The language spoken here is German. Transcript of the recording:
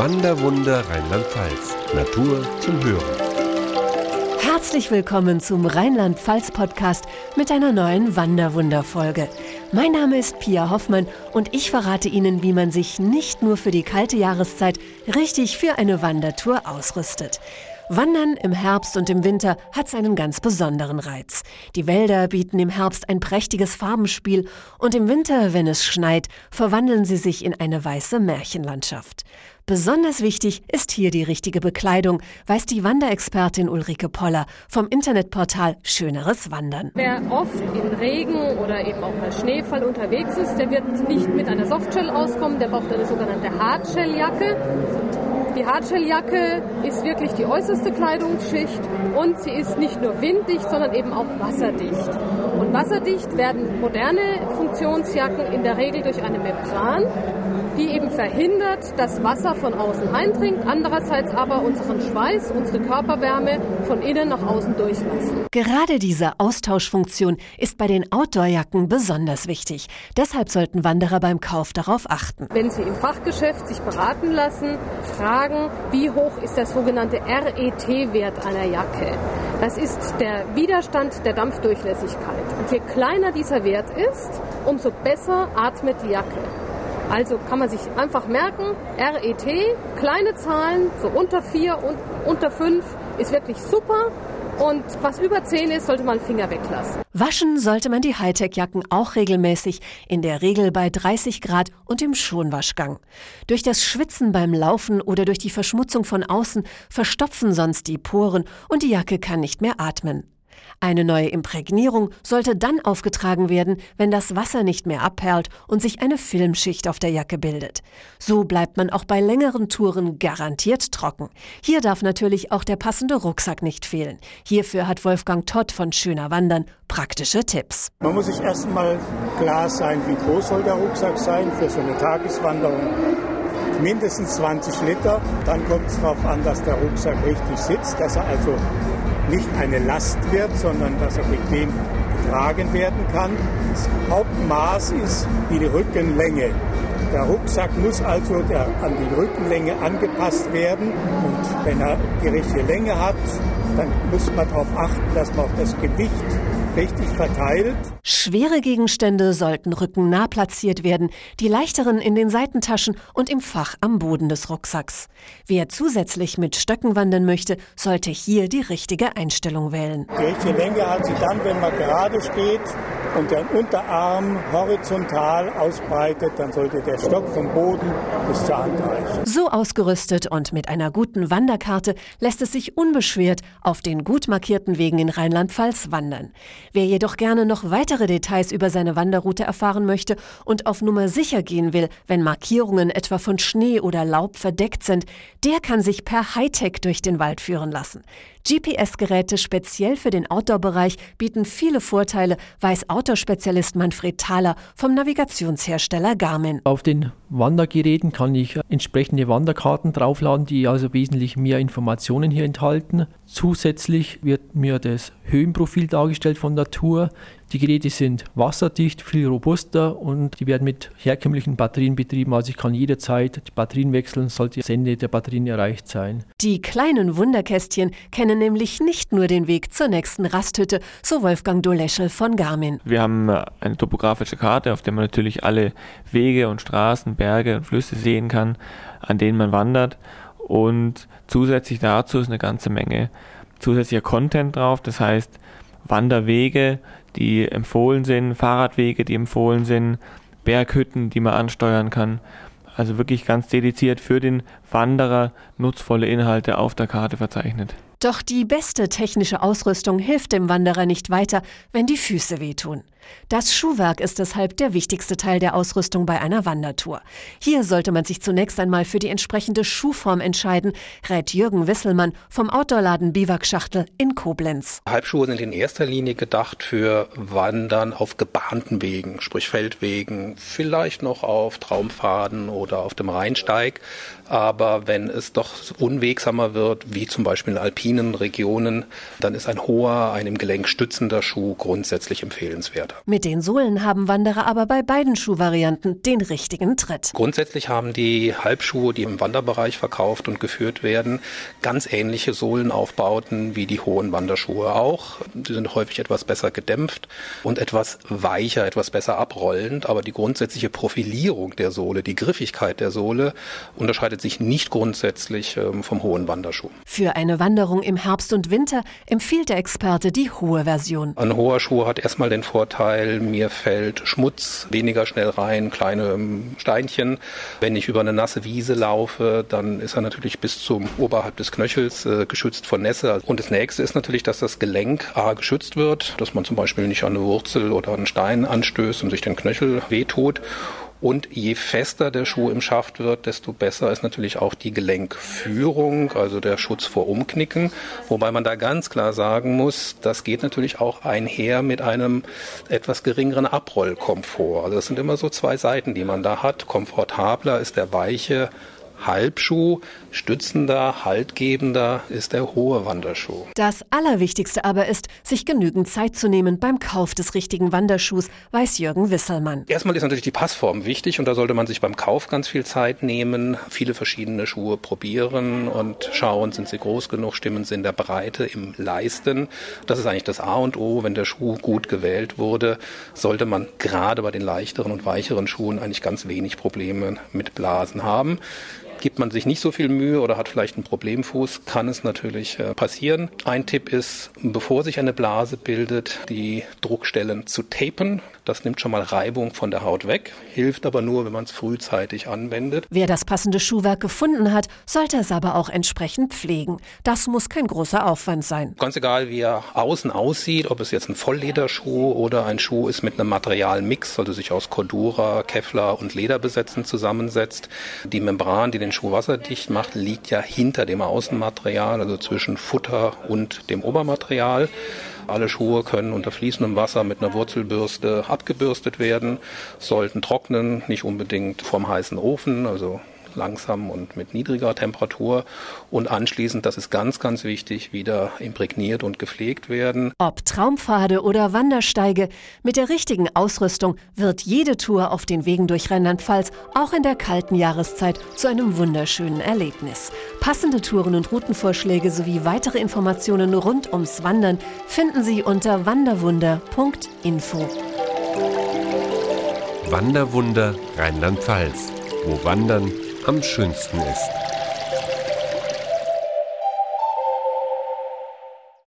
Wanderwunder Rheinland-Pfalz. Natur zum Hören. Herzlich willkommen zum Rheinland-Pfalz-Podcast mit einer neuen Wanderwunder-Folge. Mein Name ist Pia Hoffmann und ich verrate Ihnen, wie man sich nicht nur für die kalte Jahreszeit richtig für eine Wandertour ausrüstet. Wandern im Herbst und im Winter hat seinen ganz besonderen Reiz. Die Wälder bieten im Herbst ein prächtiges Farbenspiel und im Winter, wenn es schneit, verwandeln sie sich in eine weiße Märchenlandschaft. Besonders wichtig ist hier die richtige Bekleidung, weiß die Wanderexpertin Ulrike Poller vom Internetportal Schöneres Wandern. Wer oft in Regen oder eben auch mal Schneefall unterwegs ist, der wird nicht mit einer Softshell auskommen, der braucht eine sogenannte Hardshelljacke. Die Hardshelljacke ist wirklich die äußerste Kleidungsschicht und sie ist nicht nur winddicht, sondern eben auch wasserdicht. Und wasserdicht werden moderne Funktionsjacken in der Regel durch eine Membran die eben verhindert, dass Wasser von außen eindringt, andererseits aber unseren Schweiß, unsere Körperwärme von innen nach außen durchlassen. Gerade diese Austauschfunktion ist bei den Outdoorjacken besonders wichtig. Deshalb sollten Wanderer beim Kauf darauf achten. Wenn sie im Fachgeschäft sich beraten lassen, fragen, wie hoch ist der sogenannte RET-Wert einer Jacke. Das ist der Widerstand der Dampfdurchlässigkeit. Und je kleiner dieser Wert ist, umso besser atmet die Jacke. Also kann man sich einfach merken, RET, kleine Zahlen, so unter 4 und unter 5 ist wirklich super. Und was über 10 ist, sollte man Finger weglassen. Waschen sollte man die Hightech-Jacken auch regelmäßig, in der Regel bei 30 Grad und im Schonwaschgang. Durch das Schwitzen beim Laufen oder durch die Verschmutzung von außen verstopfen sonst die Poren und die Jacke kann nicht mehr atmen. Eine neue Imprägnierung sollte dann aufgetragen werden, wenn das Wasser nicht mehr abperlt und sich eine Filmschicht auf der Jacke bildet. So bleibt man auch bei längeren Touren garantiert trocken. Hier darf natürlich auch der passende Rucksack nicht fehlen. Hierfür hat Wolfgang Todd von Schöner Wandern praktische Tipps. Man muss sich erstmal klar sein, wie groß soll der Rucksack sein für so eine Tageswanderung mindestens 20 Liter. Dann kommt es darauf an, dass der Rucksack richtig sitzt, dass er also nicht eine Last wird, sondern dass er bequem getragen werden kann. Das Hauptmaß ist die Rückenlänge. Der Rucksack muss also der, an die Rückenlänge angepasst werden und wenn er die richtige Länge hat, dann muss man darauf achten, dass man auch das Gewicht richtig verteilt. Schwere Gegenstände sollten rückennah platziert werden, die leichteren in den Seitentaschen und im Fach am Boden des Rucksacks. Wer zusätzlich mit Stöcken wandern möchte, sollte hier die richtige Einstellung wählen. Die richtige Länge hat sie dann, wenn man gerade steht und den Unterarm horizontal ausbreitet, dann sollte der Stock vom Boden bis zur Hand reichen. So ausgerüstet und mit einer guten Wanderkarte lässt es sich unbeschwert auf den gut markierten Wegen in Rheinland-Pfalz wandern. Wer jedoch gerne noch weitere Details über seine Wanderroute erfahren möchte und auf Nummer sicher gehen will, wenn Markierungen etwa von Schnee oder Laub verdeckt sind, der kann sich per Hightech durch den Wald führen lassen. GPS-Geräte speziell für den Outdoor-Bereich bieten viele Vorteile, weiß Outdoor-Spezialist Manfred Thaler vom Navigationshersteller Garmin. Auf den Wandergeräten kann ich entsprechende Wanderkarten draufladen, die also wesentlich mehr Informationen hier enthalten. Zusätzlich wird mir das Höhenprofil dargestellt von der Tour. Die Geräte sind wasserdicht, viel robuster und die werden mit herkömmlichen Batterien betrieben. Also ich kann jederzeit die Batterien wechseln, sollte das Ende der Batterien erreicht sein. Die kleinen Wunderkästchen kennen nämlich nicht nur den Weg zur nächsten Rasthütte, so Wolfgang Doleschel von Garmin. Wir haben eine topografische Karte, auf der man natürlich alle Wege und Straßen, Berge und Flüsse sehen kann, an denen man wandert. Und zusätzlich dazu ist eine ganze Menge zusätzlicher Content drauf. Das heißt, Wanderwege, die empfohlen sind, Fahrradwege, die empfohlen sind, Berghütten, die man ansteuern kann. Also wirklich ganz dediziert für den Wanderer nutzvolle Inhalte auf der Karte verzeichnet. Doch die beste technische Ausrüstung hilft dem Wanderer nicht weiter, wenn die Füße wehtun. Das Schuhwerk ist deshalb der wichtigste Teil der Ausrüstung bei einer Wandertour. Hier sollte man sich zunächst einmal für die entsprechende Schuhform entscheiden, rät Jürgen Wisselmann vom Outdoorladen Biwakschachtel in Koblenz. Halbschuhe sind in erster Linie gedacht für Wandern auf gebahnten Wegen, sprich Feldwegen, vielleicht noch auf Traumpfaden oder auf dem Rheinsteig. Aber wenn es doch unwegsamer wird, wie zum Beispiel in alpinen Regionen, dann ist ein hoher, ein im Gelenk stützender Schuh grundsätzlich empfehlenswert. Weiter. Mit den Sohlen haben Wanderer aber bei beiden Schuhvarianten den richtigen Tritt. Grundsätzlich haben die Halbschuhe, die im Wanderbereich verkauft und geführt werden, ganz ähnliche Sohlenaufbauten wie die hohen Wanderschuhe auch. Die sind häufig etwas besser gedämpft und etwas weicher, etwas besser abrollend, aber die grundsätzliche Profilierung der Sohle, die Griffigkeit der Sohle unterscheidet sich nicht grundsätzlich ähm, vom hohen Wanderschuh. Für eine Wanderung im Herbst und Winter empfiehlt der Experte die hohe Version. Ein hoher Schuh hat erstmal den Vorteil, mir fällt Schmutz weniger schnell rein, kleine ähm, Steinchen. Wenn ich über eine nasse Wiese laufe, dann ist er natürlich bis zum oberhalb des Knöchels äh, geschützt vor Nässe. Und das nächste ist natürlich, dass das Gelenk A geschützt wird, dass man zum Beispiel nicht an eine Wurzel oder einen Stein anstößt und sich den Knöchel wehtut. Und je fester der Schuh im Schaft wird, desto besser ist natürlich auch die Gelenkführung, also der Schutz vor Umknicken. Wobei man da ganz klar sagen muss, das geht natürlich auch einher mit einem etwas geringeren Abrollkomfort. Also das sind immer so zwei Seiten, die man da hat. Komfortabler ist der weiche Halbschuh, stützender, haltgebender ist der hohe Wanderschuh. Das Allerwichtigste aber ist, sich genügend Zeit zu nehmen beim Kauf des richtigen Wanderschuhs, weiß Jürgen Wisselmann. Erstmal ist natürlich die Passform wichtig und da sollte man sich beim Kauf ganz viel Zeit nehmen, viele verschiedene Schuhe probieren und schauen, sind sie groß genug, stimmen sie in der Breite, im Leisten. Das ist eigentlich das A und O. Wenn der Schuh gut gewählt wurde, sollte man gerade bei den leichteren und weicheren Schuhen eigentlich ganz wenig Probleme mit Blasen haben. Gibt man sich nicht so viel Mühe oder hat vielleicht einen Problemfuß, kann es natürlich äh, passieren. Ein Tipp ist, bevor sich eine Blase bildet, die Druckstellen zu tapen. Das nimmt schon mal Reibung von der Haut weg, hilft aber nur, wenn man es frühzeitig anwendet. Wer das passende Schuhwerk gefunden hat, sollte es aber auch entsprechend pflegen. Das muss kein großer Aufwand sein. Ganz egal, wie er außen aussieht, ob es jetzt ein Volllederschuh oder ein Schuh ist mit einem Materialmix, also sich aus Cordura, Kevlar und Lederbesetzen zusammensetzt. Die Membran, die den Schuh wasserdicht macht, liegt ja hinter dem Außenmaterial, also zwischen Futter und dem Obermaterial. Alle Schuhe können unter fließendem Wasser mit einer Wurzelbürste abgebürstet werden, sollten trocknen, nicht unbedingt vom heißen Ofen, also langsam und mit niedriger Temperatur und anschließend, das ist ganz, ganz wichtig, wieder imprägniert und gepflegt werden. Ob Traumpfade oder Wandersteige, mit der richtigen Ausrüstung wird jede Tour auf den Wegen durch Rheinland-Pfalz auch in der kalten Jahreszeit zu einem wunderschönen Erlebnis. Passende Touren und Routenvorschläge sowie weitere Informationen rund ums Wandern finden Sie unter wanderwunder.info. Wanderwunder Rheinland-Pfalz, wo Wandern am schönsten ist.